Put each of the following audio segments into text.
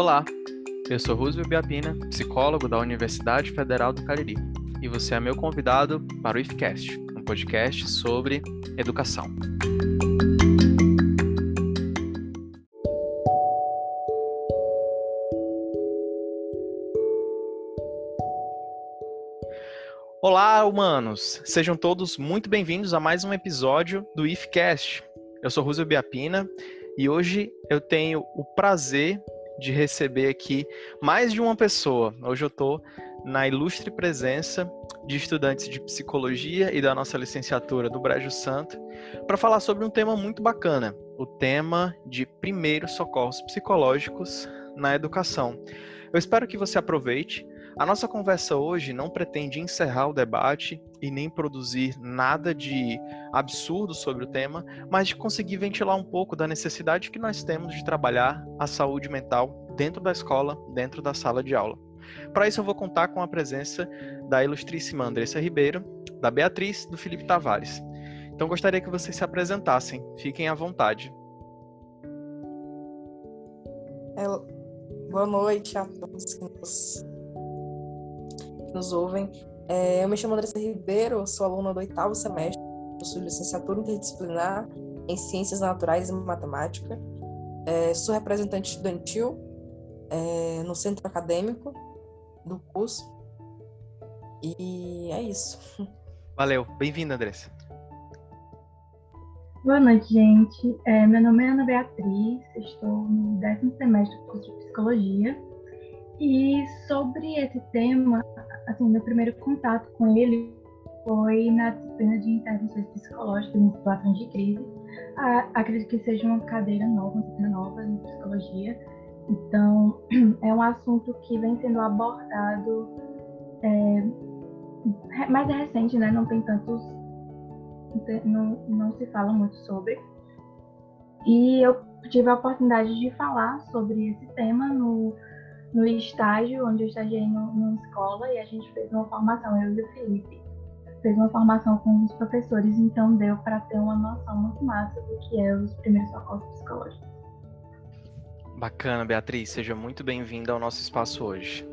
Olá, eu sou Roosevelt Biapina, psicólogo da Universidade Federal do Cariri, e você é meu convidado para o IFCast, um podcast sobre educação. Olá, humanos! Sejam todos muito bem-vindos a mais um episódio do IFCast. Eu sou Roosevelt Biapina e hoje eu tenho o prazer de receber aqui mais de uma pessoa. Hoje eu estou na ilustre presença de estudantes de psicologia e da nossa licenciatura do Brejo Santo para falar sobre um tema muito bacana, o tema de primeiros socorros psicológicos na educação. Eu espero que você aproveite. A nossa conversa hoje não pretende encerrar o debate e nem produzir nada de absurdo sobre o tema, mas de conseguir ventilar um pouco da necessidade que nós temos de trabalhar a saúde mental dentro da escola, dentro da sala de aula. Para isso, eu vou contar com a presença da ilustríssima Andressa Ribeiro, da Beatriz, do Felipe Tavares. Então, gostaria que vocês se apresentassem. Fiquem à vontade. É, boa noite a todos que nos nos ouvem. É, eu me chamo Andressa Ribeiro, sou aluna do oitavo semestre, possuo licenciatura interdisciplinar em Ciências Naturais e Matemática. É, sou representante estudantil é, no centro acadêmico do curso. E é isso. Valeu, bem-vinda, Andressa. Boa noite, gente. É, meu nome é Ana Beatriz, estou no décimo semestre do curso de Psicologia. E sobre esse tema, assim, meu primeiro contato com ele foi na disciplina de intervenções psicológicas em situações de crise. Ah, acredito que seja uma cadeira nova, uma disciplina nova em psicologia. Então, é um assunto que vem sendo abordado é, mais recente, né? Não tem tantos, não, não se fala muito sobre. E eu tive a oportunidade de falar sobre esse tema no no estágio, onde eu estagiei no, numa escola, e a gente fez uma formação, eu e o Felipe, fez uma formação com os professores, então deu para ter uma noção muito massa do que é os primeiros socorros psicológicos. Bacana, Beatriz, seja muito bem-vinda ao nosso espaço hoje.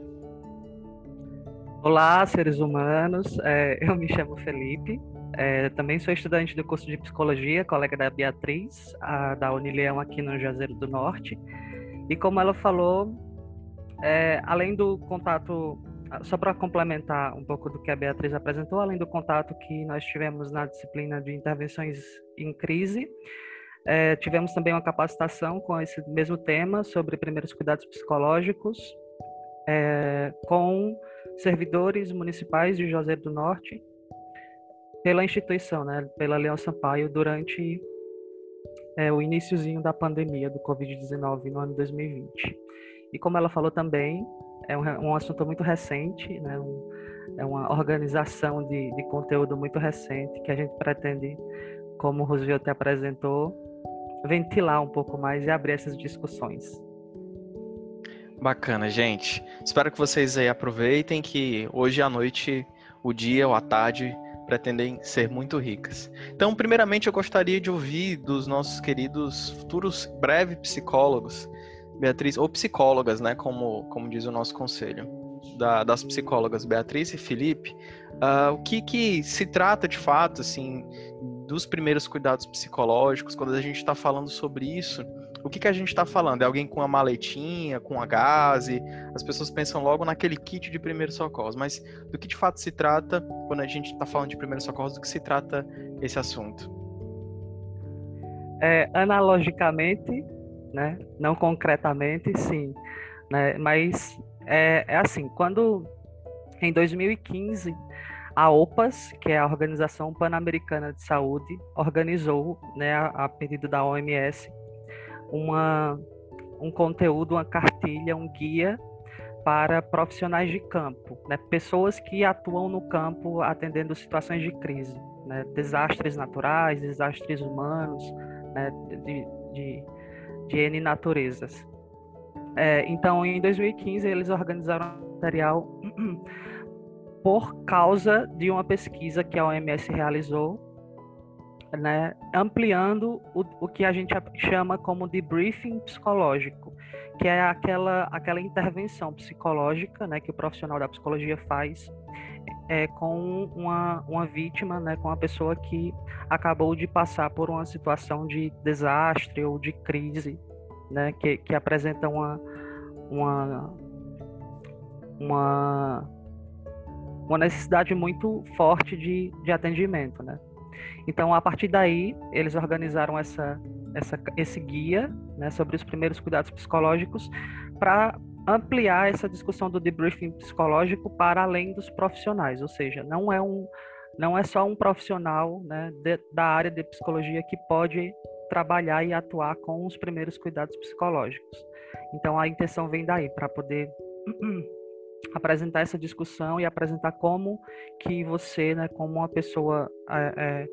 Olá, seres humanos, é, eu me chamo Felipe, é, também sou estudante do curso de Psicologia, colega da Beatriz, a, da Unileão aqui no Juazeiro do Norte. E como ela falou, é, além do contato, só para complementar um pouco do que a Beatriz apresentou, além do contato que nós tivemos na disciplina de intervenções em crise, é, tivemos também uma capacitação com esse mesmo tema sobre primeiros cuidados psicológicos é, com servidores municipais de Juazeiro do Norte pela instituição, né, pela Leão Sampaio, durante é, o iníciozinho da pandemia do Covid-19 no ano 2020. E como ela falou também, é um, um assunto muito recente, né? Um, é uma organização de, de conteúdo muito recente que a gente pretende, como o Roosevelt apresentou, ventilar um pouco mais e abrir essas discussões. Bacana, gente. Espero que vocês aí aproveitem que hoje à noite, o dia ou a tarde pretendem ser muito ricas. Então, primeiramente, eu gostaria de ouvir dos nossos queridos futuros breves psicólogos Beatriz, ou psicólogas, né, como, como diz o nosso conselho, da, das psicólogas Beatriz e Felipe, uh, o que, que se trata de fato, assim, dos primeiros cuidados psicológicos, quando a gente está falando sobre isso, o que, que a gente está falando? É alguém com uma maletinha, com a gase? As pessoas pensam logo naquele kit de primeiros socorros, mas do que de fato se trata quando a gente está falando de primeiros socorros, do que se trata esse assunto? É, analogicamente, né? Não concretamente, sim, né? Mas é, é assim, quando em 2015 a OPAS, que é a Organização Pan-Americana de Saúde, organizou, né, a, pedido da OMS, uma, um conteúdo, uma cartilha, um guia para profissionais de campo, né, pessoas que atuam no campo atendendo situações de crise, né, desastres naturais, desastres humanos, né, de, de de N naturezas. É, então, em 2015, eles organizaram um material por causa de uma pesquisa que a OMS realizou né, ampliando o, o que a gente chama como debriefing psicológico, que é aquela, aquela intervenção psicológica né, que o profissional da psicologia faz é, com uma, uma vítima, né, com uma pessoa que acabou de passar por uma situação de desastre ou de crise, né, que, que apresenta uma, uma, uma, uma necessidade muito forte de, de atendimento. Né? Então, a partir daí, eles organizaram essa, essa, esse guia né, sobre os primeiros cuidados psicológicos para ampliar essa discussão do debriefing psicológico para além dos profissionais, ou seja, não é um não é só um profissional né, de, da área de psicologia que pode trabalhar e atuar com os primeiros cuidados psicológicos. Então a intenção vem daí para poder apresentar essa discussão e apresentar como que você, né, como uma pessoa é, é,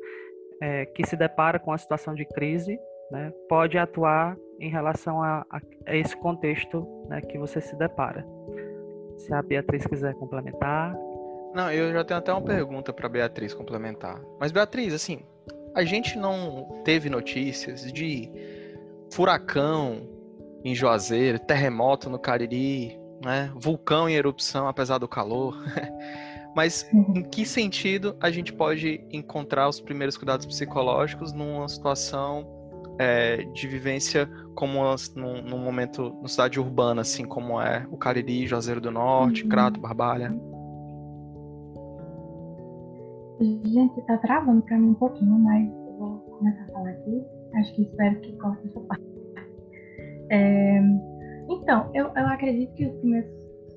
é, que se depara com a situação de crise, né, pode atuar em relação a, a, a esse contexto né, que você se depara. Se a Beatriz quiser complementar. Não, eu já tenho até uma pergunta para Beatriz complementar. Mas Beatriz, assim, a gente não teve notícias de furacão em Juazeiro, terremoto no Cariri, né? Vulcão em erupção apesar do calor. Mas em que sentido a gente pode encontrar os primeiros cuidados psicológicos numa situação é, de vivência como num, num, momento na cidade urbana, assim como é o Cariri, Juazeiro do Norte, uhum. Crato, Barbalha? Gente, tá travando para mim um pouquinho, mas eu vou começar a falar aqui. Acho que espero que corte essa parte. É, então, eu, eu acredito que os primeiros,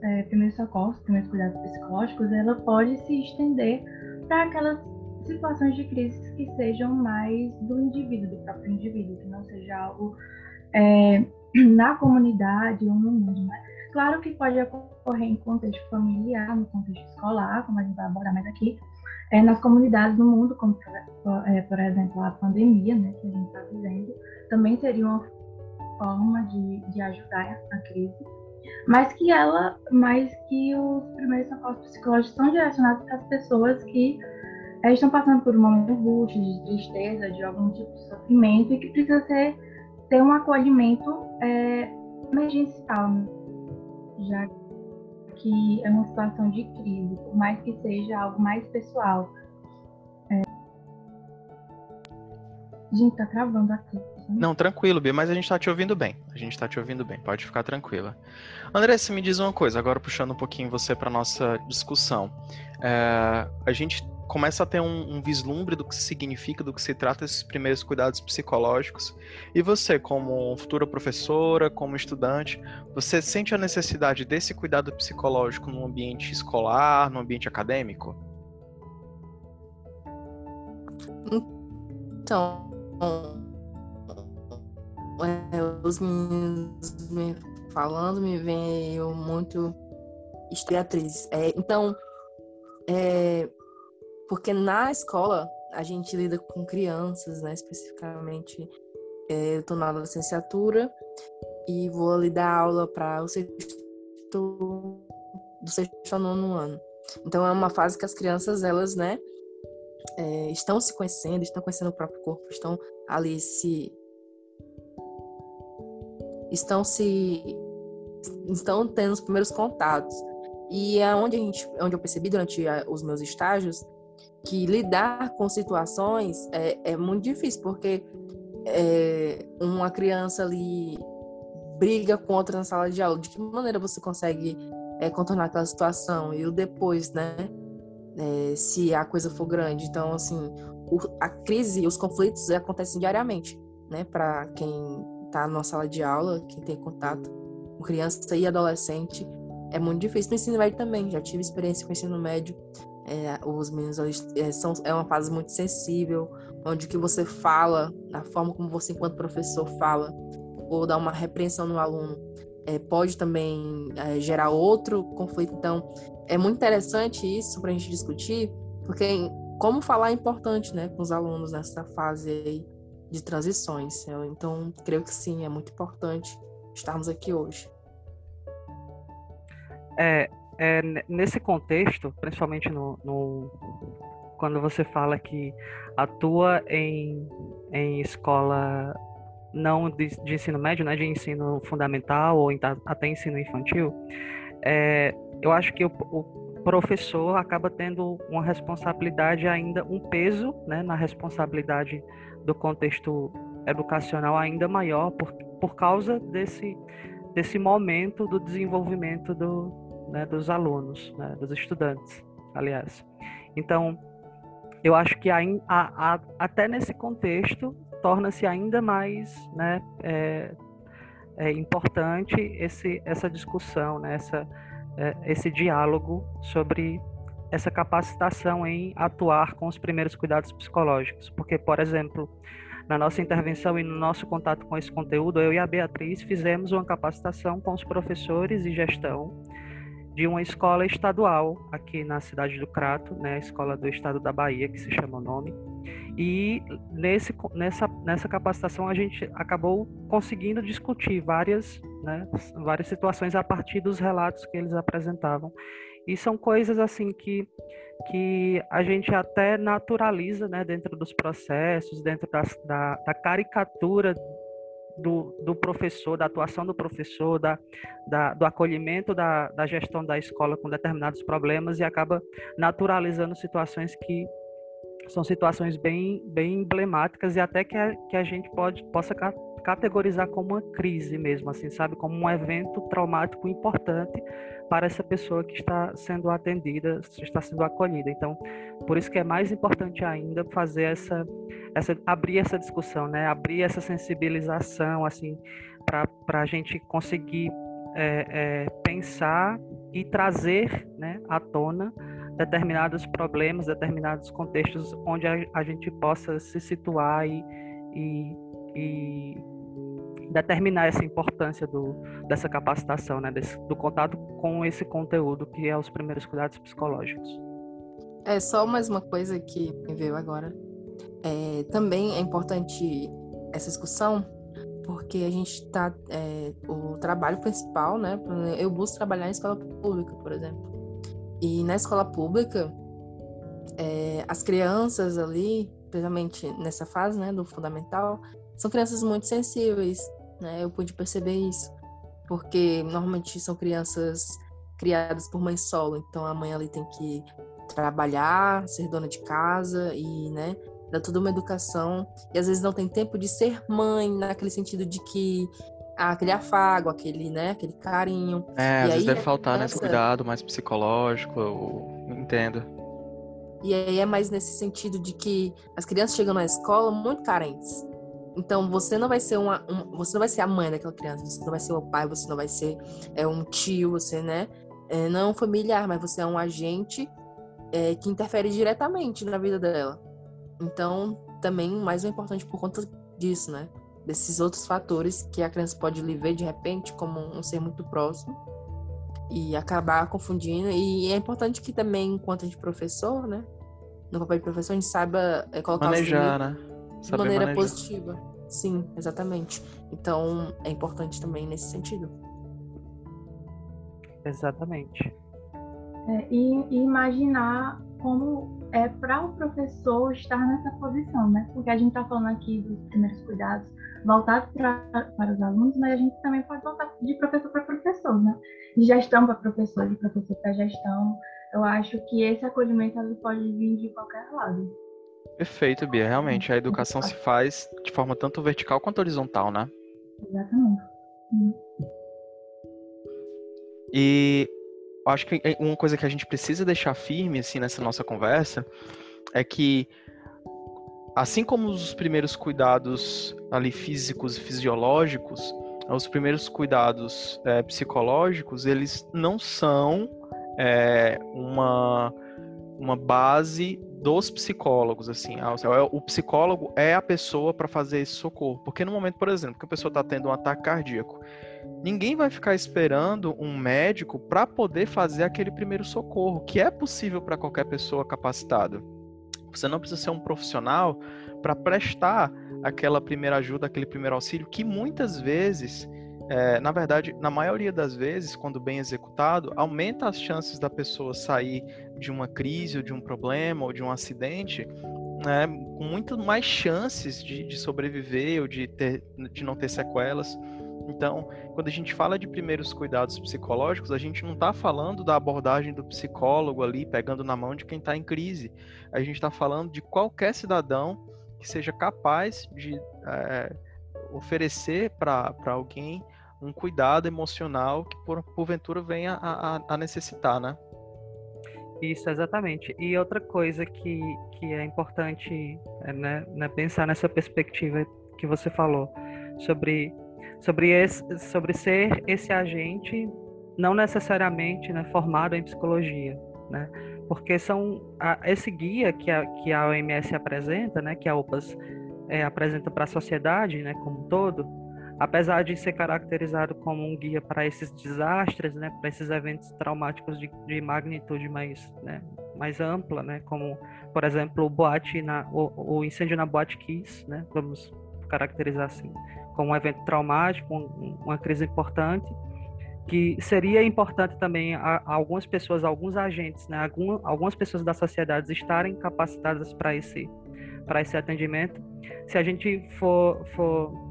é, primeiros socorros, os primeiros cuidados psicológicos, ela pode se estender para aquelas situações de crise que sejam mais do indivíduo, do próprio indivíduo, que não seja algo é, na comunidade ou no mundo. Né? Claro que pode ocorrer em contexto familiar, no contexto escolar, como a gente vai abordar mais aqui, é, nas comunidades do mundo, como por, é, por exemplo a pandemia né, que a gente está vivendo, também seria uma forma de, de ajudar a crise, mas que ela, mais que os primeiros socorros psicológicos são direcionados para as pessoas que é, estão passando por um momento de de tristeza, de algum tipo de sofrimento e que precisa ser, ter um acolhimento é, emergencial, né? já que é uma situação de crise, por mais que seja algo mais pessoal. É... Gente, tá travando aqui. Não, tranquilo, Bia, mas a gente tá te ouvindo bem. A gente tá te ouvindo bem, pode ficar tranquila. André, você me diz uma coisa, agora puxando um pouquinho você para nossa discussão. É, a gente começa a ter um, um, vislumbre do que significa, do que se trata esses primeiros cuidados psicológicos. E você, como futura professora, como estudante, você sente a necessidade desse cuidado psicológico no ambiente escolar, no ambiente acadêmico? Então, os meninos me falando me veio muito Beatriz. É, então, é, porque na escola a gente lida com crianças, né? Especificamente, é, eu estou na licenciatura e vou ali dar aula para o sexto, do sexto ao nono ano. Então é uma fase que as crianças, elas, né, é, estão se conhecendo, estão conhecendo o próprio corpo, estão ali se estão se estão tendo os primeiros contatos. E é onde a gente, onde eu percebi durante os meus estágios que lidar com situações é, é muito difícil, porque é, uma criança ali briga com outra na sala de aula. De que maneira você consegue é, contornar aquela situação? E o depois, né? É, se a coisa for grande. Então, assim, o, a crise, os conflitos acontecem diariamente, né? Para quem está na sala de aula, quem tem contato com criança e adolescente, é muito difícil. No ensino médio também, já tive experiência com ensino médio. É, os meninos é, são, é uma fase muito sensível, onde que você fala, a forma como você, enquanto professor, fala, ou dá uma repreensão no aluno, é, pode também é, gerar outro conflito. Então, é muito interessante isso para a gente discutir, porque como falar é importante né, com os alunos nessa fase de transições. Eu, então, creio que sim, é muito importante estarmos aqui hoje. É, é nesse contexto, principalmente no, no, quando você fala que atua em, em escola não de, de ensino médio, né, de ensino fundamental ou até ensino infantil, é, eu acho que o, o, professor acaba tendo uma responsabilidade ainda, um peso né, na responsabilidade do contexto educacional ainda maior por, por causa desse, desse momento do desenvolvimento do, né, dos alunos, né, dos estudantes, aliás. Então, eu acho que a, a, a, até nesse contexto torna-se ainda mais né, é, é importante esse, essa discussão, né, essa, é, esse diálogo sobre essa capacitação em atuar com os primeiros cuidados psicológicos. Porque, por exemplo, na nossa intervenção e no nosso contato com esse conteúdo, eu e a Beatriz fizemos uma capacitação com os professores e gestão de uma escola estadual aqui na cidade do Crato, né, a escola do estado da Bahia, que se chama o nome. E nesse, nessa, nessa capacitação a gente acabou conseguindo discutir várias, né, várias situações a partir dos relatos que eles apresentavam. E são coisas assim que, que a gente até naturaliza né, dentro dos processos, dentro da, da, da caricatura do, do professor, da atuação do professor, da, da, do acolhimento da, da gestão da escola com determinados problemas e acaba naturalizando situações que são situações bem, bem emblemáticas e até que a, que a gente pode, possa categorizar como uma crise mesmo, assim, sabe? Como um evento traumático importante para essa pessoa que está sendo atendida, está sendo acolhida. Então, por isso que é mais importante ainda fazer essa, essa abrir essa discussão, né? Abrir essa sensibilização, assim, para a gente conseguir é, é, pensar e trazer, né, à tona determinados problemas, determinados contextos onde a, a gente possa se situar e, e, e determinar essa importância do, dessa capacitação, né, desse, do contato com esse conteúdo que é os primeiros cuidados psicológicos. É só mais uma coisa que me veio agora. É, também é importante essa discussão porque a gente está é, o trabalho principal, né? Eu busco trabalhar em escola pública, por exemplo. E na escola pública, é, as crianças ali, principalmente nessa fase, né, do fundamental, são crianças muito sensíveis né? Eu pude perceber isso, porque normalmente são crianças criadas por mãe solo, então a mãe ali tem que trabalhar, ser dona de casa e, né, dar toda uma educação e às vezes não tem tempo de ser mãe naquele sentido de que ah, aquele afago, aquele, né, aquele carinho. É, e às vezes deve faltar criança... nesse cuidado mais psicológico, eu entendo. E aí é mais nesse sentido de que as crianças chegam na escola muito carentes. Então você não vai ser uma, um, você não vai ser a mãe daquela criança, você não vai ser o pai, você não vai ser é, um tio, você né, é, não é um familiar, mas você é um agente é, que interfere diretamente na vida dela. Então também mais importante por conta disso, né? Desses outros fatores que a criança pode lhe ver de repente como um ser muito próximo e acabar confundindo. E é importante que também, enquanto a gente professor, né? No papel de professor, a gente saiba é, colocar Manejar, os né? De maneira manejar. positiva. Sim, exatamente. Então é importante também nesse sentido. Exatamente. É, e, e, imaginar como é para o professor estar nessa posição, né? Porque a gente está falando aqui dos primeiros cuidados voltados para os alunos, mas a gente também pode voltar de professor para professor, né? De gestão para professor, de professor para gestão. Eu acho que esse acolhimento pode vir de qualquer lado. Perfeito, Bia. Realmente, a educação se faz de forma tanto vertical quanto horizontal, né? Exatamente. E acho que uma coisa que a gente precisa deixar firme assim nessa nossa conversa é que assim como os primeiros cuidados ali físicos e fisiológicos, os primeiros cuidados é, psicológicos eles não são é, uma uma base dos psicólogos, assim, é, o psicólogo é a pessoa para fazer esse socorro, porque no momento, por exemplo, que a pessoa está tendo um ataque cardíaco, ninguém vai ficar esperando um médico para poder fazer aquele primeiro socorro, que é possível para qualquer pessoa capacitada. Você não precisa ser um profissional para prestar aquela primeira ajuda, aquele primeiro auxílio, que muitas vezes é, na verdade, na maioria das vezes, quando bem executado, aumenta as chances da pessoa sair de uma crise ou de um problema ou de um acidente né, com muito mais chances de, de sobreviver ou de, ter, de não ter sequelas. Então, quando a gente fala de primeiros cuidados psicológicos, a gente não está falando da abordagem do psicólogo ali, pegando na mão de quem está em crise. A gente está falando de qualquer cidadão que seja capaz de é, oferecer para alguém um cuidado emocional que por, porventura venha a, a, a necessitar, né? Isso, exatamente. E outra coisa que, que é importante é, né, né, pensar nessa perspectiva que você falou, sobre, sobre, esse, sobre ser esse agente não necessariamente né, formado em psicologia, né? Porque são a, esse guia que a, que a OMS apresenta, né, que a OPAS é, apresenta para a sociedade, né, como um todo, apesar de ser caracterizado como um guia para esses desastres, né, para esses eventos traumáticos de, de magnitude mais, né, mais ampla, né, como, por exemplo, o boate na, o, o, incêndio na Boate Kiss, né, vamos caracterizar assim, como um evento traumático, um, uma crise importante, que seria importante também a, a algumas pessoas, alguns agentes, né, algum, algumas pessoas da sociedade estarem capacitadas para esse para esse atendimento. Se a gente for, for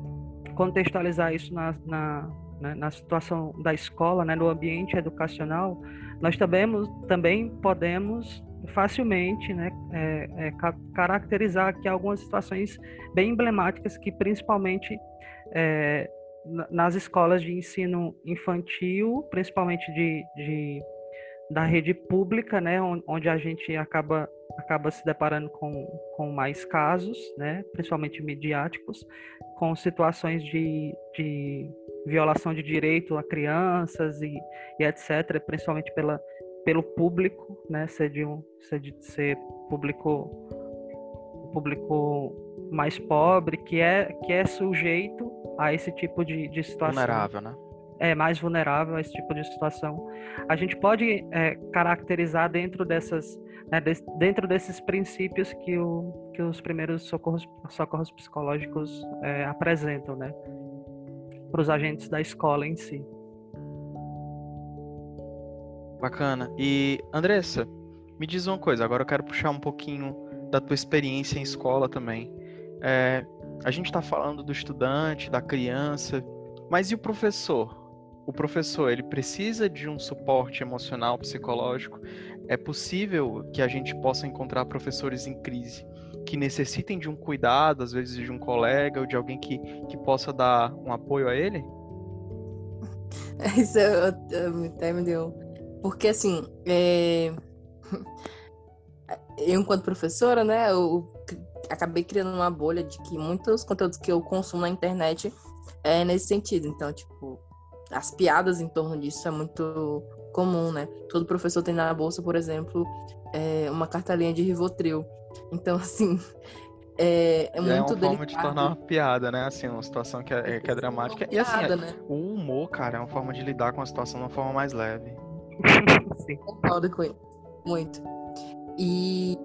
contextualizar isso na, na, né, na situação da escola, né, no ambiente educacional, nós também, também podemos facilmente né, é, é, caracterizar aqui algumas situações bem emblemáticas que principalmente é, nas escolas de ensino infantil, principalmente de, de da rede pública, né, onde a gente acaba acaba se deparando com, com mais casos, né, principalmente midiáticos, com situações de, de violação de direito a crianças e, e etc., principalmente pela, pelo público, né, ser de um ser, de ser público público mais pobre que é que é sujeito a esse tipo de, de situação vulnerável, né? É mais vulnerável a esse tipo de situação. A gente pode é, caracterizar dentro dessas né, de, dentro desses princípios que, o, que os primeiros socorros, socorros psicológicos é, apresentam, né, para os agentes da escola em si. Bacana. E Andressa, me diz uma coisa. Agora eu quero puxar um pouquinho da tua experiência em escola também. É, a gente está falando do estudante, da criança, mas e o professor? O professor ele precisa de um suporte emocional, psicológico é possível que a gente possa encontrar professores em crise que necessitem de um cuidado, às vezes de um colega ou de alguém que, que possa dar um apoio a ele? Isso até me deu. Porque, assim, é... eu, enquanto professora, né, eu acabei criando uma bolha de que muitos conteúdos que eu consumo na internet é nesse sentido. Então, tipo, as piadas em torno disso é muito comum, né? Todo professor tem na bolsa, por exemplo, é, uma cartelinha de Rivotril. Então, assim, é, é muito é uma delicado. forma de tornar uma piada, né? Assim, uma situação que é, que é dramática. e assim, piada, né? o humor, cara, é uma forma de lidar com a situação de uma forma mais leve. Sim. Concordo com ele. Muito. E,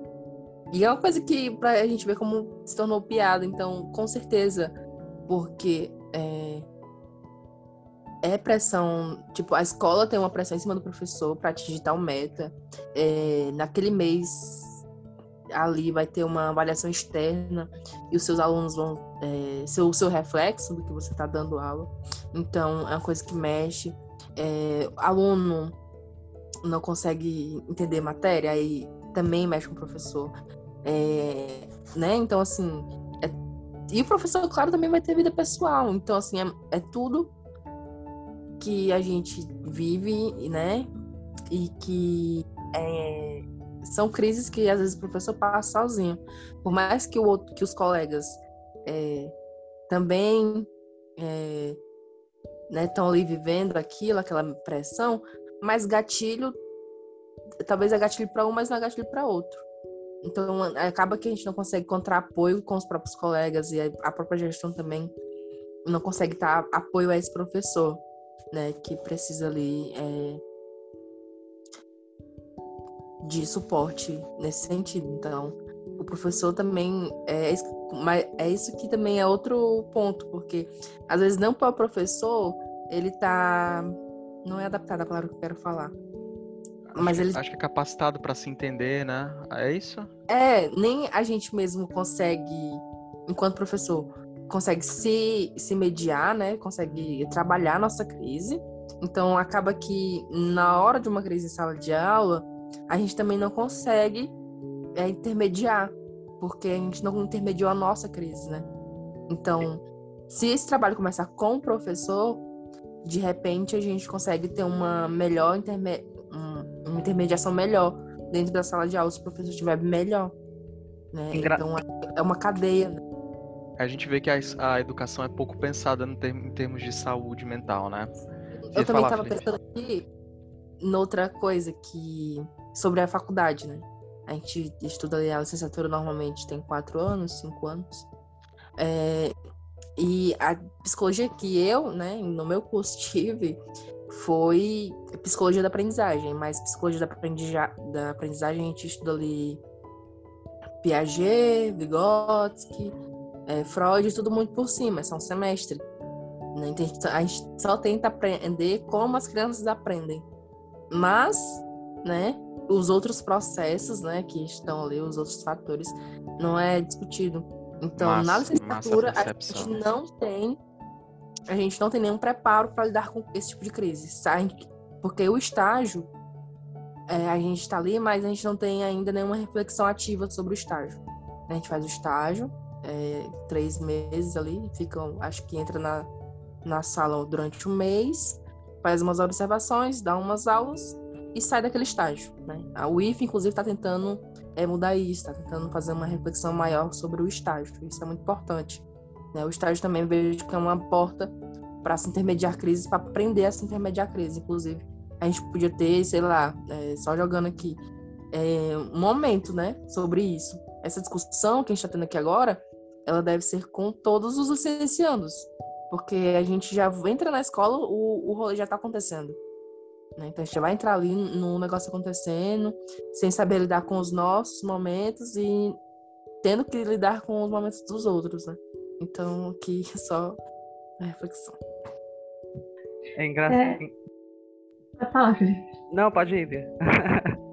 e é uma coisa que pra gente ver como se tornou piada, então, com certeza, porque é, é pressão, tipo, a escola tem uma pressão em cima do professor para atingir tal meta. É, naquele mês ali vai ter uma avaliação externa e os seus alunos vão é, ser o seu reflexo do que você está dando aula. Então é uma coisa que mexe. É, aluno não consegue entender matéria, aí também mexe com o professor. É, né? Então, assim. É, e o professor, claro, também vai ter vida pessoal. Então, assim, é, é tudo que a gente vive, né? E que é, são crises que às vezes o professor passa sozinho. Por mais que, o outro, que os colegas é, também é, né, estão ali vivendo aquilo, aquela pressão, mas gatilho, talvez é gatilho para um, mas não é gatilho para outro. Então acaba que a gente não consegue encontrar apoio com os próprios colegas e a própria gestão também não consegue dar apoio a esse professor né, que precisa ali é, de suporte nesse sentido. Então, o professor também é, mas é isso que também é outro ponto, porque às vezes não para o professor ele tá. Não é adaptado a palavra que eu quero falar. Mas ele. Acho que é capacitado para se entender, né? É isso? É, nem a gente mesmo consegue, enquanto professor, consegue se, se mediar, né? Consegue trabalhar a nossa crise. Então, acaba que na hora de uma crise em sala de aula, a gente também não consegue é, intermediar, porque a gente não intermediou a nossa crise, né? Então, se esse trabalho começar com o professor, de repente a gente consegue ter uma melhor interme... uma intermediação melhor dentro da sala de aula se o professor estiver melhor. Né? Engra... Então é uma cadeia. Né? A gente vê que a, a educação é pouco pensada em termos de saúde mental, né? Eu também estava pensando aqui noutra coisa que sobre a faculdade, né? A gente estuda ali a licenciatura normalmente tem quatro anos, cinco anos. É, e a psicologia que eu, né, no meu curso tive, foi psicologia da aprendizagem, mas psicologia da, aprendiza da aprendizagem a gente estuda ali Piaget, Vygotsky, é, Freud, tudo muito por cima, é só um semestre. Né? Então, a gente só tenta aprender como as crianças aprendem. Mas, né, os outros processos, né, que estão ali, os outros fatores, não é discutido. Então, massa, na licenciatura, a gente não tem a gente não tem nenhum preparo para lidar com esse tipo de crise, sabe? Porque o estágio, é, a gente está ali, mas a gente não tem ainda nenhuma reflexão ativa sobre o estágio. A gente faz o estágio, é, três meses ali, ficam, acho que entra na, na sala durante um mês, faz umas observações, dá umas aulas e sai daquele estágio. Né? A UIF, inclusive, está tentando é, mudar isso, está tentando fazer uma reflexão maior sobre o estágio. Isso é muito importante. Né? O estágio também vejo que é uma porta para se intermediar crises, para aprender a se intermediar crises, inclusive. A gente podia ter, sei lá, é, só jogando aqui, é, um momento né, sobre isso. Essa discussão que a gente está tendo aqui agora, ela deve ser com todos os licenciados, porque a gente já entra na escola, o, o rolê já está acontecendo. Né? Então a gente vai entrar ali no negócio acontecendo, sem saber lidar com os nossos momentos e tendo que lidar com os momentos dos outros, né? Então aqui é só a reflexão. É engraçado. É... Pode falar, Felipe. Não, pode ir, Bia.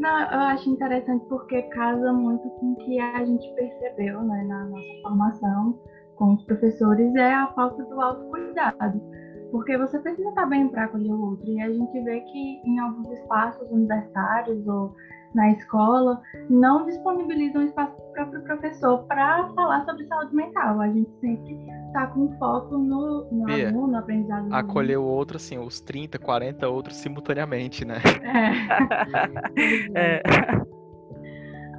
Não, eu acho interessante porque casa muito com o que a gente percebeu né, na nossa formação com os professores é a falta do autocuidado. Porque você precisa estar bem para acolher o outro. E a gente vê que em alguns espaços universitários ou na escola não disponibilizam espaço para o próprio professor para falar sobre saúde mental. A gente sempre está com foco no, no Bia, aluno, no aprendizado do Acolher o outro, assim, os 30, 40 outros simultaneamente, né? É. é.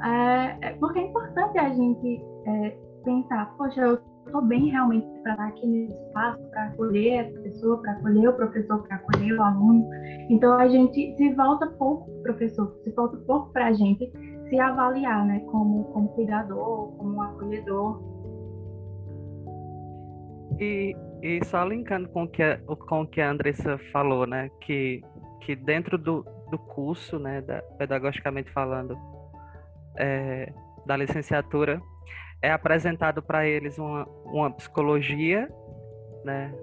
é. é porque é importante a gente é, pensar, poxa, eu estou bem realmente para estar aqui nesse espaço, para acolher essa pessoa, para acolher o professor, para acolher o aluno. Então a gente se volta pouco para o professor, se volta pouco para a gente se avaliar, né, como, como cuidador, como acolhedor. E, e só linkando com que a, com o que a Andressa falou, né, que, que dentro do, do curso, né, da, pedagogicamente falando, é, da licenciatura, é apresentado para eles uma, uma psicologia né,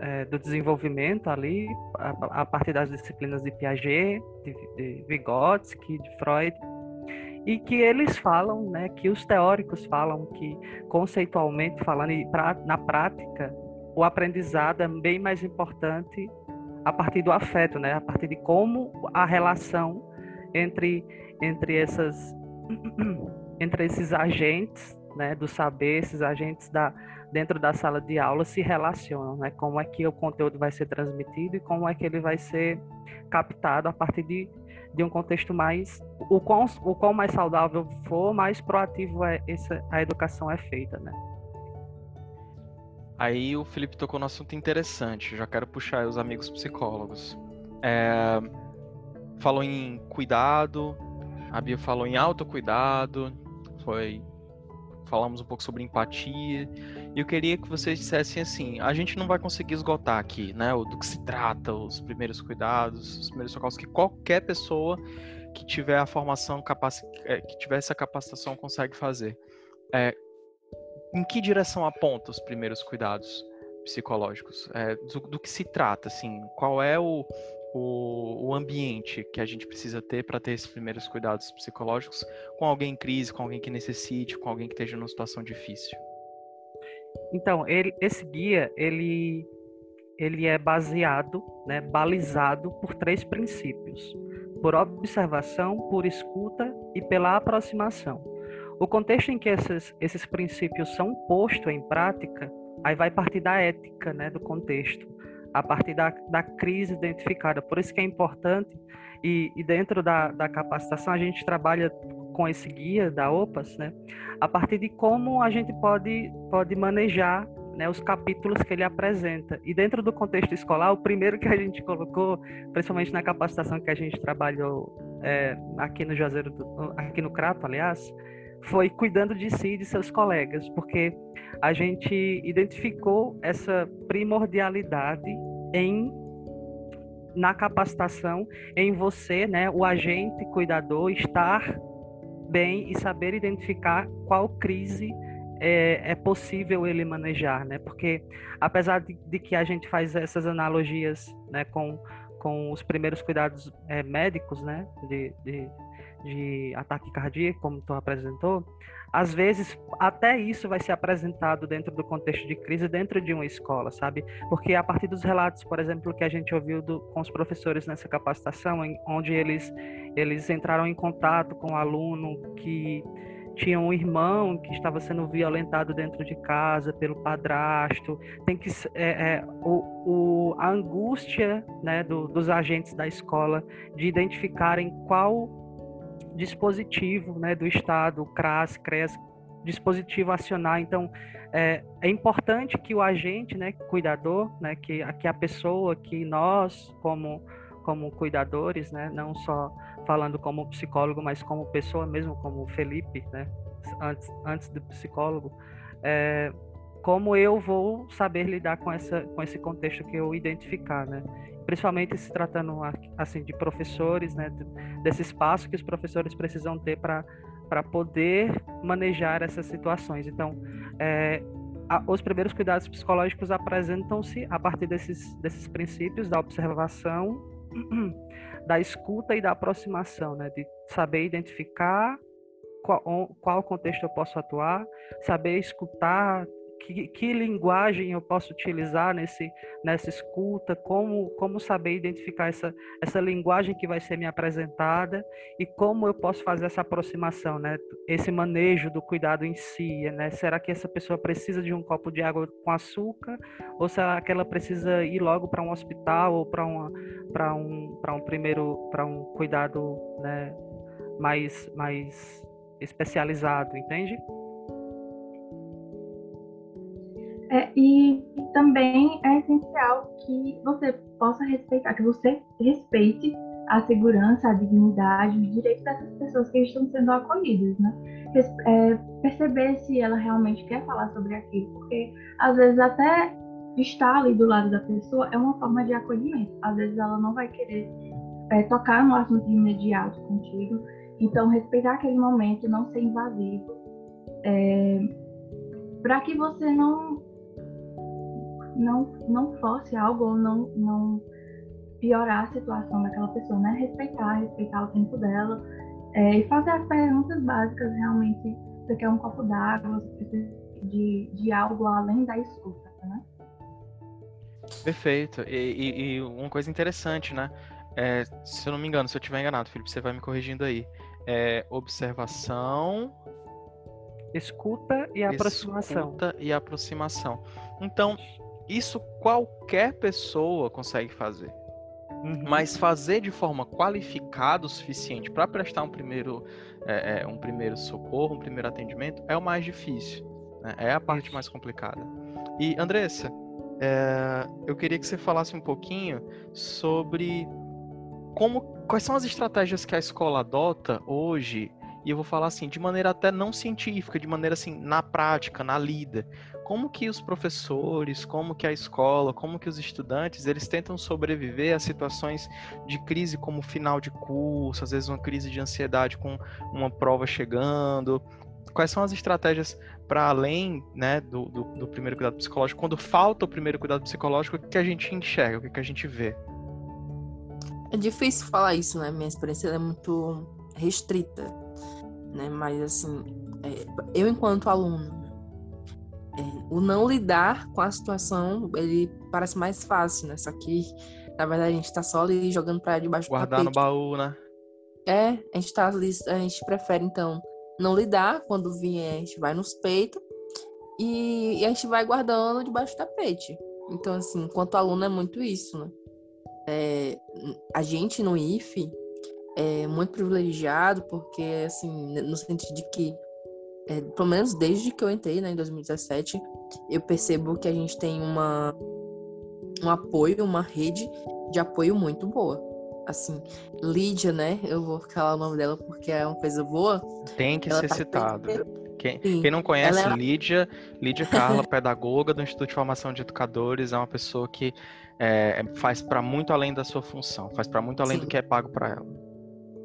é, do desenvolvimento ali, a, a, partir das disciplinas de Piaget, de, de Vygotsky, de Freud, e que eles falam, né, que os teóricos falam que, conceitualmente falando, e pra, na prática, o aprendizado é bem mais importante a partir do afeto, né, a partir de como a relação entre, entre, essas, entre esses agentes né, do saber, esses agentes da, dentro da sala de aula se relacionam, né? Como é que o conteúdo vai ser transmitido e como é que ele vai ser captado a partir de, de um contexto mais o quão, o quão mais saudável for, mais proativo é essa, a educação é feita, né? Aí o Felipe tocou no assunto interessante, já quero puxar os amigos psicólogos. É, falou em cuidado, a Bia falou em autocuidado, foi falamos um pouco sobre empatia. E eu queria que vocês dissessem assim: a gente não vai conseguir esgotar aqui, né? O do que se trata, os primeiros cuidados, os primeiros socorros, que qualquer pessoa que tiver a formação, é, que tiver essa capacitação consegue fazer. É, em que direção aponta os primeiros cuidados? psicológicos? É, do, do, que se trata, assim? Qual é o, o, o ambiente que a gente precisa ter para ter esses primeiros cuidados psicológicos com alguém em crise, com alguém que necessite, com alguém que esteja numa situação difícil? Então, ele, esse guia, ele, ele é baseado, né, balizado por três princípios. Por observação, por escuta e pela aproximação. O contexto em que esses, esses princípios são postos em prática, aí vai partir da ética, né, do contexto, a partir da, da crise identificada. Por isso que é importante, e, e dentro da, da capacitação, a gente trabalha com esse guia da OPAS, né, a partir de como a gente pode, pode manejar né, os capítulos que ele apresenta. E dentro do contexto escolar, o primeiro que a gente colocou, principalmente na capacitação que a gente trabalhou é, aqui no Juazeiro, do, aqui no Crato, aliás, foi cuidando de si e de seus colegas, porque a gente identificou essa primordialidade em na capacitação em você, né, o agente cuidador estar bem e saber identificar qual crise é, é possível ele manejar, né? Porque apesar de, de, que a gente faz essas analogias, né, com, com os primeiros cuidados é, médicos, né, de, de, de ataque cardíaco, como tu apresentou, às vezes até isso vai ser apresentado dentro do contexto de crise dentro de uma escola, sabe? Porque a partir dos relatos, por exemplo, que a gente ouviu do, com os professores nessa capacitação, em, onde eles eles entraram em contato com um aluno que tinha um irmão que estava sendo violentado dentro de casa pelo padrasto, tem que é, é, o, o, a angústia né, do, dos agentes da escola de identificarem qual dispositivo né, do Estado, CRAS, CRES, dispositivo acionar. Então, é, é, importante que o agente, né, cuidador, né, que, que a pessoa, que nós, como, como cuidadores, né, não só falando como psicólogo, mas como pessoa mesmo, como Felipe, né, antes, antes do psicólogo, é, como eu vou saber lidar com, essa, com esse contexto que eu identificar, né? Principalmente se tratando assim de professores, né, desse espaço que os professores precisam ter para para poder manejar essas situações. Então, é, a, os primeiros cuidados psicológicos apresentam-se a partir desses desses princípios da observação, da escuta e da aproximação, né, de saber identificar qual, qual contexto eu posso atuar, saber escutar, que, que linguagem eu posso utilizar nesse, nessa escuta, como, como saber identificar essa, essa linguagem que vai ser me apresentada e como eu posso fazer essa aproximação, né? Esse manejo do cuidado em si, né? Será que essa pessoa precisa de um copo de água com açúcar ou será que ela precisa ir logo para um hospital ou para um um primeiro para um cuidado, né, mais mais especializado, entende? É, e também é essencial que você possa respeitar, que você respeite a segurança, a dignidade, os direitos dessas pessoas que estão sendo acolhidas, né? É, perceber se ela realmente quer falar sobre aquilo, porque às vezes até estar ali do lado da pessoa é uma forma de acolhimento. Às vezes ela não vai querer é, tocar no assunto de imediato contigo, então respeitar aquele momento, não ser invasivo, é, para que você não não, não force algo ou não, não piorar a situação daquela pessoa, né? Respeitar, respeitar o tempo dela é, e fazer as perguntas básicas realmente. Você quer um copo d'água, você precisa de, de algo além da escuta, né? Perfeito. E, e, e uma coisa interessante, né? É, se eu não me engano, se eu estiver enganado, Felipe, você vai me corrigindo aí. É, observação, escuta e aproximação. Escuta e aproximação. Então, isso qualquer pessoa consegue fazer. Uhum. Mas fazer de forma qualificada o suficiente para prestar um primeiro, é, é, um primeiro socorro, um primeiro atendimento, é o mais difícil. Né? É a parte mais complicada. E, Andressa, é, eu queria que você falasse um pouquinho sobre como, quais são as estratégias que a escola adota hoje e eu vou falar assim, de maneira até não científica, de maneira assim, na prática, na lida. Como que os professores, como que a escola, como que os estudantes, eles tentam sobreviver a situações de crise como final de curso, às vezes uma crise de ansiedade com uma prova chegando, quais são as estratégias para além né, do, do, do, primeiro cuidado psicológico? Quando falta o primeiro cuidado psicológico, o que a gente enxerga, o que a gente vê? É difícil falar isso, né? Minha experiência é muito restrita, né? Mas assim, é, eu enquanto aluno, o não lidar com a situação, ele parece mais fácil, né? Só que, na verdade, a gente tá só ali jogando para debaixo Guardar do tapete. Guardar no baú, né? É, a gente tá ali, a gente prefere, então, não lidar. Quando vier, a gente vai nos peitos e, e a gente vai guardando debaixo do tapete. Então, assim, enquanto aluno é muito isso, né? É, a gente no IFE é muito privilegiado porque, assim, no sentido de que, é, pelo menos desde que eu entrei, né, em 2017, eu percebo que a gente tem uma, um apoio, uma rede de apoio muito boa assim, Lídia, né? Eu vou falar o nome dela porque é uma coisa boa. Tem que ser tá citado. Quem, quem, não conhece é... Lídia, Lídia Carla, pedagoga do Instituto de Formação de Educadores, é uma pessoa que é, faz para muito além da sua função, faz para muito além Sim. do que é pago para ela.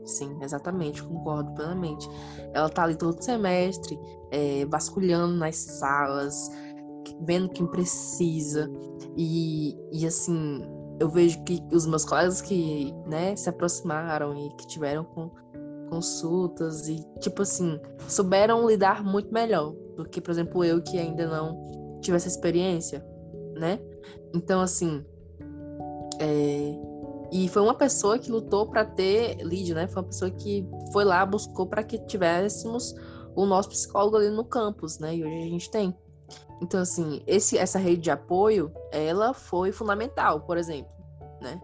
Sim, exatamente, concordo plenamente. Ela tá ali todo semestre, é, vasculhando nas salas, vendo quem precisa. E, e assim, eu vejo que os meus colegas que, né, se aproximaram e que tiveram com consultas e, tipo assim, souberam lidar muito melhor do que, por exemplo, eu que ainda não tive essa experiência, né? Então, assim, é... e foi uma pessoa que lutou para ter Lídia, né? Foi uma pessoa que foi lá, buscou para que tivéssemos o nosso psicólogo ali no campus, né? E hoje a gente tem. Então, assim, esse, essa rede de apoio, ela foi fundamental, por exemplo, né?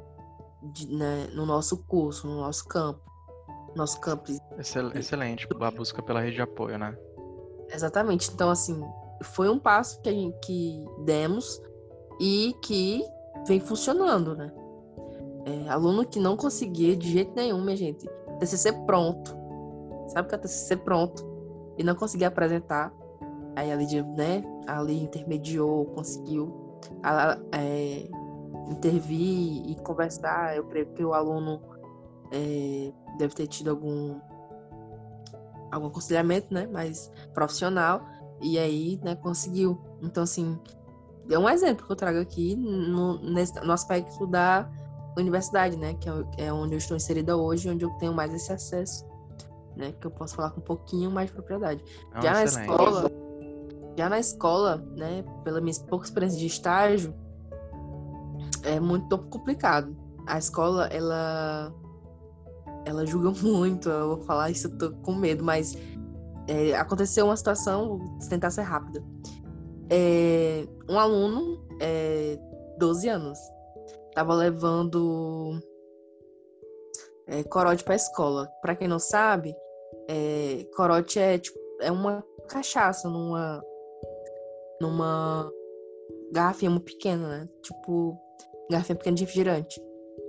De, né? No nosso curso, no nosso campo. Nosso campus. Excelente, a busca pela rede de apoio, né? Exatamente. Então, assim, foi um passo que, a gente, que demos e que vem funcionando, né? É, aluno que não conseguia de jeito nenhum, minha gente, TCC pronto. Sabe que é TCC pronto? E não conseguia apresentar Aí a Lídia, né, ali intermediou, conseguiu é, intervir e conversar. Eu creio que o aluno é, deve ter tido algum, algum aconselhamento, né, mais profissional. E aí, né, conseguiu. Então, assim, é um exemplo que eu trago aqui no, nesse, no aspecto da universidade, né, que é, é onde eu estou inserida hoje, onde eu tenho mais esse acesso, né, que eu posso falar com um pouquinho mais de propriedade. É Já excelente. na escola já na escola, né, pela minha pouca experiência de estágio, é muito complicado. A escola, ela ela julga muito, eu vou falar isso, eu tô com medo, mas é, aconteceu uma situação, vou tentar ser rápida. É, um aluno, é, 12 anos, tava levando é, corote para escola. Para quem não sabe, é, corote é tipo é uma cachaça numa numa garrafinha muito pequena, né? Tipo, garrafinha pequena de refrigerante.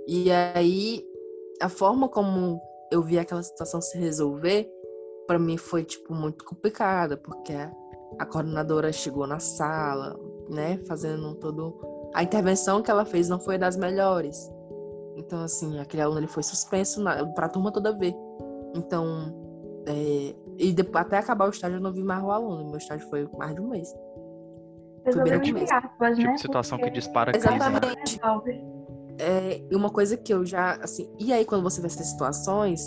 E aí, a forma como eu vi aquela situação se resolver, para mim foi, tipo, muito complicada, porque a coordenadora chegou na sala, né, fazendo todo... A intervenção que ela fez não foi das melhores. Então, assim, aquele aluno ele foi suspenso para a turma toda ver. Então, é... e depois, até acabar o estágio eu não vi mais o aluno. Meu estágio foi mais de um mês. Resolveu tipo, aspas, tipo né? de situação Porque... que dispara a crise. Né? Exatamente. É, e uma coisa que eu já, assim, e aí quando você vê essas situações,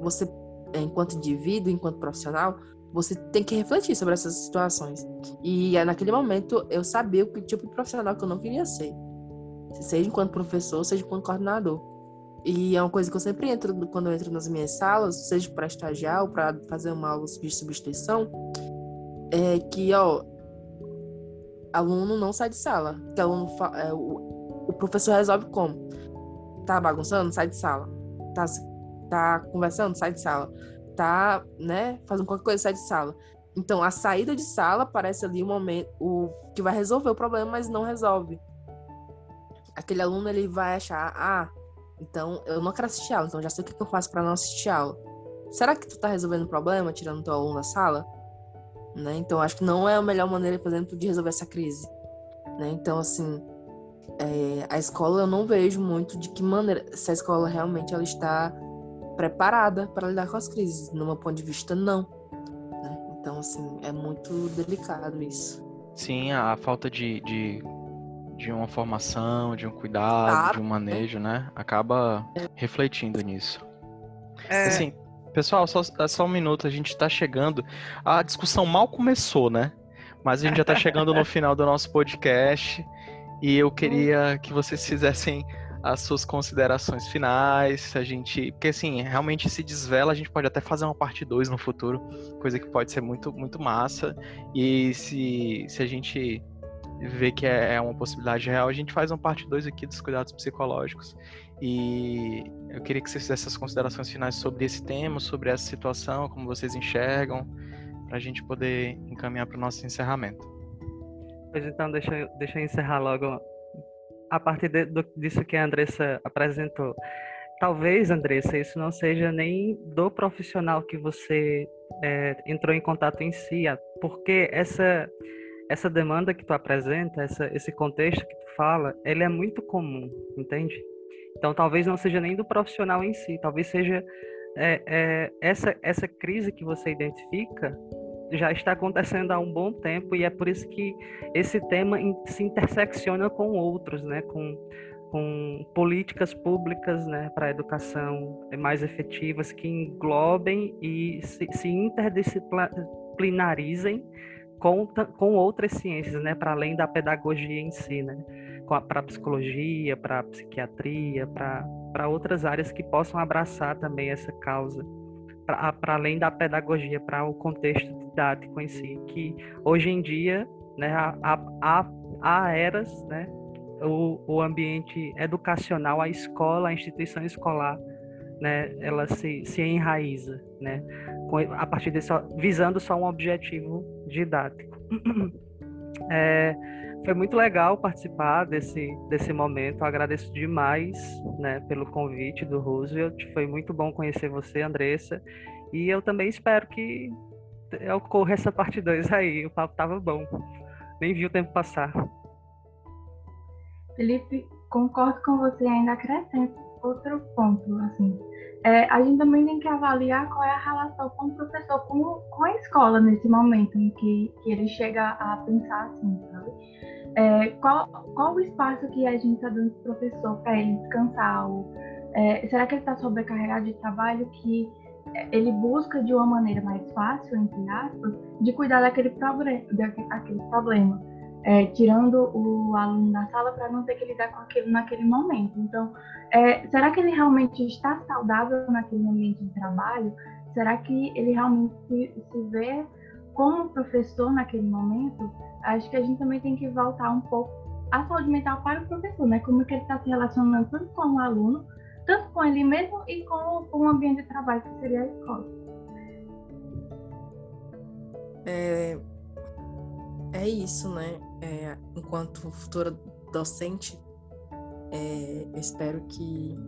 você, é, enquanto indivíduo, enquanto profissional, você tem que refletir sobre essas situações. E naquele momento eu sabia o tipo de profissional que eu não queria ser. Seja enquanto professor, seja enquanto coordenador. E é uma coisa que eu sempre entro quando eu entro nas minhas salas, seja para estagiar ou para fazer uma aula de substituição, é que, ó, aluno não sai de sala. Que aluno é, o, o professor resolve como? Tá bagunçando? Sai de sala. Tá, tá conversando? Sai de sala. Tá, né, fazendo qualquer coisa? Sai de sala. Então, a saída de sala parece ali o momento o que vai resolver o problema, mas não resolve. Aquele aluno ele vai achar, ah, então eu não quero assistir aula, então já sei o que eu faço para não assistir aula. Será que tu tá resolvendo o problema tirando teu aluno da sala? Né? Então, acho que não é a melhor maneira, por exemplo, de resolver essa crise. Né? Então, assim, é, a escola eu não vejo muito de que maneira, se a escola realmente ela está preparada para lidar com as crises. No meu ponto de vista, não. Né? Então, assim, é muito delicado isso. Sim, a falta de, de, de uma formação, de um cuidado, ah, de um manejo, né? Acaba é. refletindo nisso. É. Assim, pessoal, só, só um minuto, a gente está chegando. A discussão mal começou, né? Mas a gente já está chegando no final do nosso podcast. E eu queria que vocês fizessem as suas considerações finais, a gente, porque assim, realmente se desvela, a gente pode até fazer uma parte 2 no futuro, coisa que pode ser muito muito massa. E se se a gente vê que é, é uma possibilidade real, a gente faz uma parte 2 aqui dos cuidados psicológicos. E eu queria que vocês fizessem as considerações finais sobre esse tema, sobre essa situação, como vocês enxergam, para a gente poder encaminhar para o nosso encerramento. Pois então, deixa, deixa eu encerrar logo a partir de, do, disso que a Andressa apresentou. Talvez, Andressa, isso não seja nem do profissional que você é, entrou em contato em si, porque essa essa demanda que tu apresenta, essa, esse contexto que tu fala, ele é muito comum, entende? Então, talvez não seja nem do profissional em si, talvez seja é, é, essa essa crise que você identifica já está acontecendo há um bom tempo e é por isso que esse tema se intersecciona com outros, né? Com, com políticas públicas né, para a educação mais efetivas que englobem e se, se interdisciplinarizem com, com outras ciências, né, para além da pedagogia em si, né, para psicologia, para psiquiatria, para outras áreas que possam abraçar também essa causa para além da pedagogia, para o contexto didático em si, que hoje em dia, né, há, há, há eras, né, o, o ambiente educacional, a escola, a instituição escolar, né, ela se, se enraiza, né, com, a partir desse, visando só um objetivo didático. É, foi muito legal participar desse, desse momento. Agradeço demais né, pelo convite do Roosevelt. Foi muito bom conhecer você, Andressa. E eu também espero que ocorra essa parte 2 aí. O papo tava bom. Nem vi o tempo passar. Felipe, concordo com você ainda acrescento outro ponto, assim. É, a gente também tem que avaliar qual é a relação com o professor, com, com a escola nesse momento em que, que ele chega a pensar assim, sabe? É, qual, qual o espaço que a gente está dando para o professor para ele descansar? Ou, é, será que ele está sobrecarregado de trabalho que ele busca de uma maneira mais fácil, entre aspas, de cuidar daquele, daquele problema, é, tirando o aluno da sala para não ter que lidar com aquilo naquele momento. Então, é, será que ele realmente está saudável naquele ambiente de trabalho? Será que ele realmente se, se vê como professor naquele momento? acho que a gente também tem que voltar um pouco à saúde mental para o professor, né? Como que ele está se relacionando tanto com o aluno, tanto com ele mesmo e com, com o ambiente de trabalho que seria a escola. É, é isso, né? É, enquanto futura docente, é, espero que,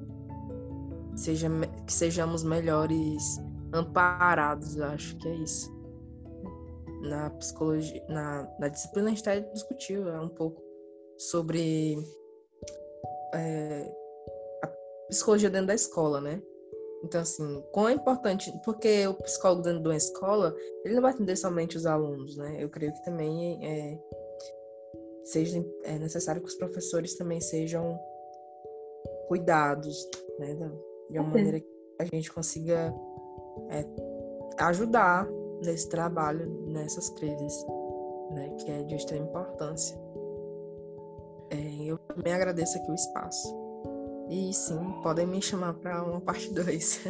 seja, que sejamos melhores amparados, eu acho que é isso na psicologia, na, na disciplina a gente até discutiu é, um pouco sobre é, a psicologia dentro da escola, né? Então, assim, quão é importante, porque o psicólogo dentro de uma escola, ele não vai atender somente os alunos, né? Eu creio que também é, seja é necessário que os professores também sejam cuidados, né? De uma maneira que a gente consiga é, ajudar nesse trabalho, nessas crises, né, que é de extrema importância. É, eu também agradeço aqui o espaço. E sim, podem me chamar para uma parte 2.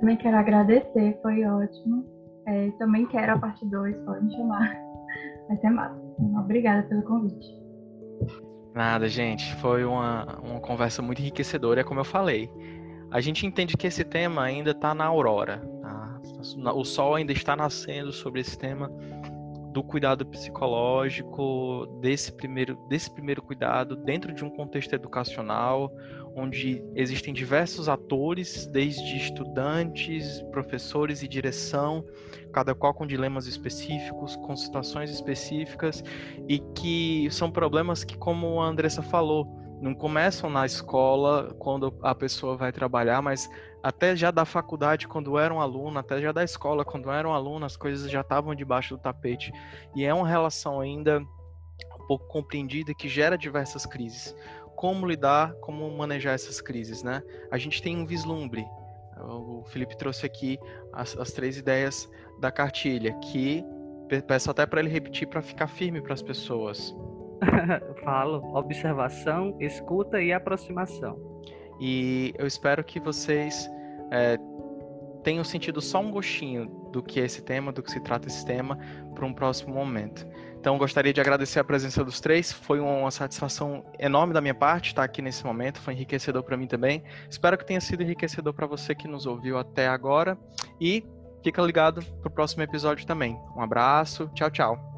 também quero agradecer, foi ótimo. É, também quero a parte 2, pode me chamar. Vai ser massa. Obrigada pelo convite. Nada, gente. Foi uma, uma conversa muito enriquecedora, é como eu falei. A gente entende que esse tema ainda está na aurora. O sol ainda está nascendo sobre esse tema do cuidado psicológico, desse primeiro, desse primeiro cuidado dentro de um contexto educacional, onde existem diversos atores, desde estudantes, professores e direção, cada qual com dilemas específicos, com situações específicas, e que são problemas que, como a Andressa falou, não começam na escola quando a pessoa vai trabalhar, mas até já da faculdade quando era um aluno, até já da escola quando era um aluno, as coisas já estavam debaixo do tapete. E é uma relação ainda um pouco compreendida que gera diversas crises. Como lidar, como manejar essas crises, né? A gente tem um vislumbre. O Felipe trouxe aqui as, as três ideias da cartilha, que peço até para ele repetir para ficar firme para as pessoas. Falo, observação, escuta e aproximação. E eu espero que vocês é, tenham sentido só um gostinho do que é esse tema, do que se trata esse tema, para um próximo momento. Então, gostaria de agradecer a presença dos três. Foi uma satisfação enorme da minha parte estar aqui nesse momento. Foi enriquecedor para mim também. Espero que tenha sido enriquecedor para você que nos ouviu até agora. E fica ligado para o próximo episódio também. Um abraço. Tchau, tchau.